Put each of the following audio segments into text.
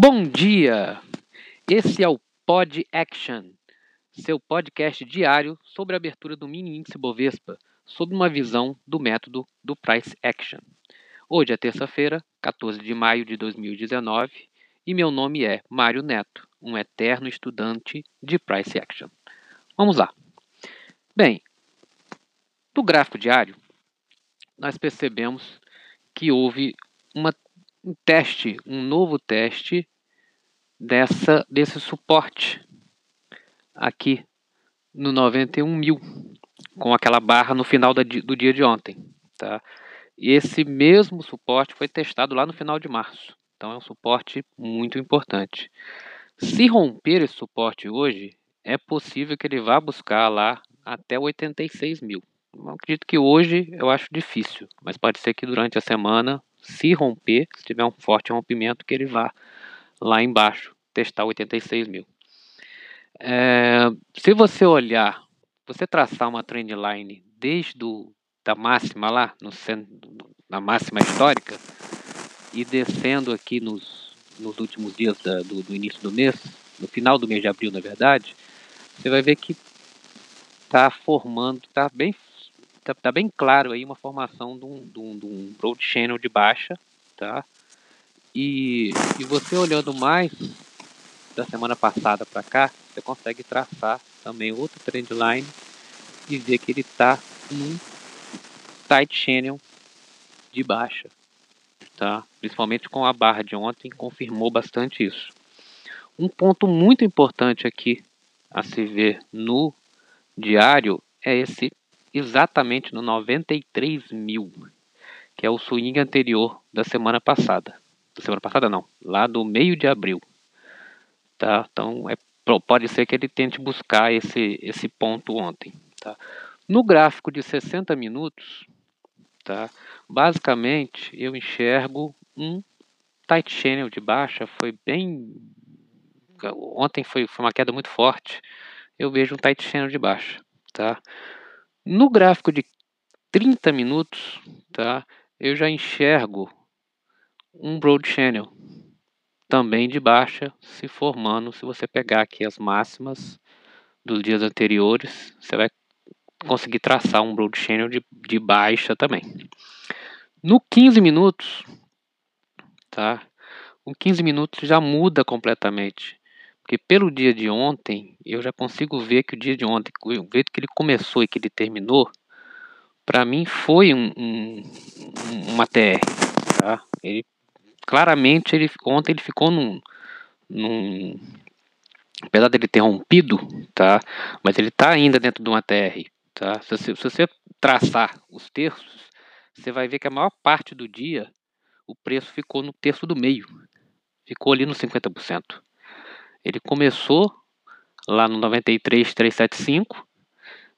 Bom dia! Esse é o Pod Action, seu podcast diário sobre a abertura do mini índice Bovespa, sob uma visão do método do Price Action. Hoje é terça-feira, 14 de maio de 2019, e meu nome é Mário Neto, um eterno estudante de Price Action. Vamos lá. Bem, no gráfico diário, nós percebemos que houve uma um teste, um novo teste dessa, desse suporte aqui no 91 mil, com aquela barra no final da, do dia de ontem. Tá? E esse mesmo suporte foi testado lá no final de março. Então é um suporte muito importante. Se romper esse suporte hoje, é possível que ele vá buscar lá até 86 mil. Eu acredito que hoje eu acho difícil, mas pode ser que durante a semana se romper, se tiver um forte rompimento, que ele vá lá embaixo testar 86 mil. É, se você olhar, você traçar uma trend line desde do, da máxima lá, no, na máxima histórica, e descendo aqui nos, nos últimos dias da, do, do início do mês, no final do mês de abril, na verdade, você vai ver que está formando, está bem tá, tá bem claro aí uma formação de um, de um, de um broad channel de baixa, tá? E, e você olhando mais da semana passada para cá, você consegue traçar também outro trend line e ver que ele está num tight channel de baixa, tá? Principalmente com a barra de ontem confirmou bastante isso. Um ponto muito importante aqui a se ver no diário é esse exatamente no 93 mil, que é o swing anterior da semana passada. Da semana passada não, lá do meio de abril. Tá? Então é, pode ser que ele tente buscar esse, esse ponto ontem. Tá? No gráfico de 60 minutos, tá? basicamente eu enxergo um tight channel de baixa, foi bem. Ontem foi, foi uma queda muito forte. Eu vejo um tight channel de baixa. Tá? No gráfico de 30 minutos, tá, eu já enxergo um broad channel também de baixa se formando. Se você pegar aqui as máximas dos dias anteriores, você vai conseguir traçar um broad channel de, de baixa também. No 15 minutos, tá? O 15 minutos já muda completamente. Porque pelo dia de ontem, eu já consigo ver que o dia de ontem, o jeito que ele começou e que ele terminou, para mim foi um, um, uma TR. Tá? Ele, claramente, ele, ontem ele ficou num, num. Apesar dele ter rompido, tá? mas ele está ainda dentro de uma TR. Tá? Se, se, se você traçar os terços, você vai ver que a maior parte do dia o preço ficou no terço do meio. Ficou ali no 50%. Ele começou lá no 93,375,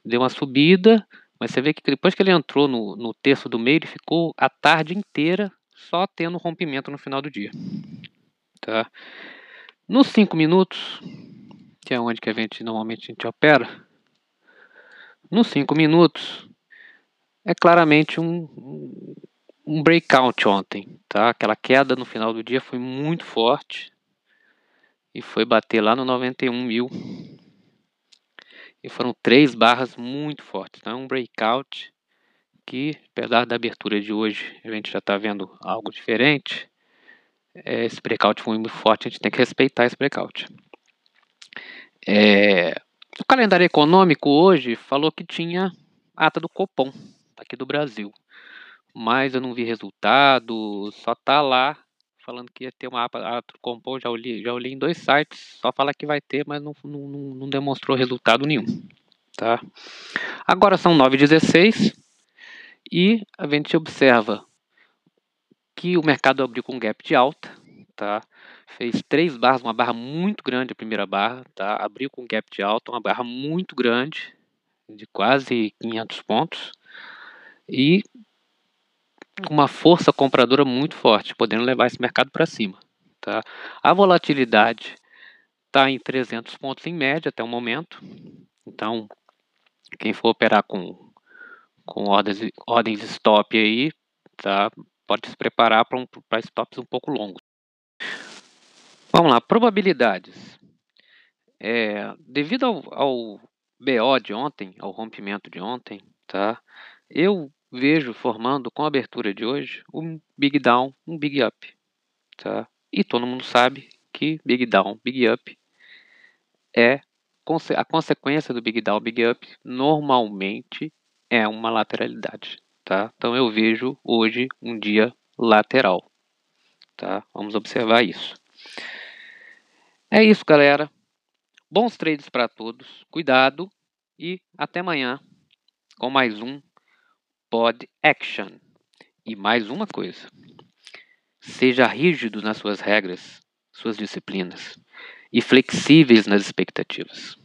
deu uma subida, mas você vê que depois que ele entrou no, no terço do meio, ele ficou a tarde inteira só tendo rompimento no final do dia. Tá? Nos 5 minutos, que é onde que a gente normalmente a gente opera, nos 5 minutos é claramente um, um breakout ontem, tá? Aquela queda no final do dia foi muito forte, e foi bater lá no 91 mil. E foram três barras muito fortes. Então é um breakout que, apesar da abertura de hoje, a gente já está vendo algo diferente. É, esse breakout foi muito forte, a gente tem que respeitar esse breakout. É, o calendário econômico hoje falou que tinha ata do Copom aqui do Brasil, mas eu não vi resultado, só tá lá falando que ia ter uma aba Compor, já olhei, já olhei em dois sites, só fala que vai ter, mas não, não, não demonstrou resultado nenhum. Tá? Agora são 9h16 e a gente observa que o mercado abriu com gap de alta, tá? Fez três barras, uma barra muito grande a primeira barra, tá? Abriu com gap de alta, uma barra muito grande, de quase 500 pontos. E uma força compradora muito forte, podendo levar esse mercado para cima. Tá? A volatilidade está em 300 pontos em média até o momento. Então, quem for operar com, com ordens, ordens stop aí, tá? pode se preparar para um, stops um pouco longos. Vamos lá, probabilidades. É, devido ao, ao BO de ontem, ao rompimento de ontem, tá? Eu vejo formando com a abertura de hoje um big down, um big up, tá? E todo mundo sabe que big down, big up é a consequência do big down, big up normalmente é uma lateralidade, tá? Então eu vejo hoje um dia lateral, tá? Vamos observar isso. É isso, galera. Bons trades para todos. Cuidado e até amanhã com mais um Pod Action. E mais uma coisa. Seja rígido nas suas regras, suas disciplinas e flexíveis nas expectativas.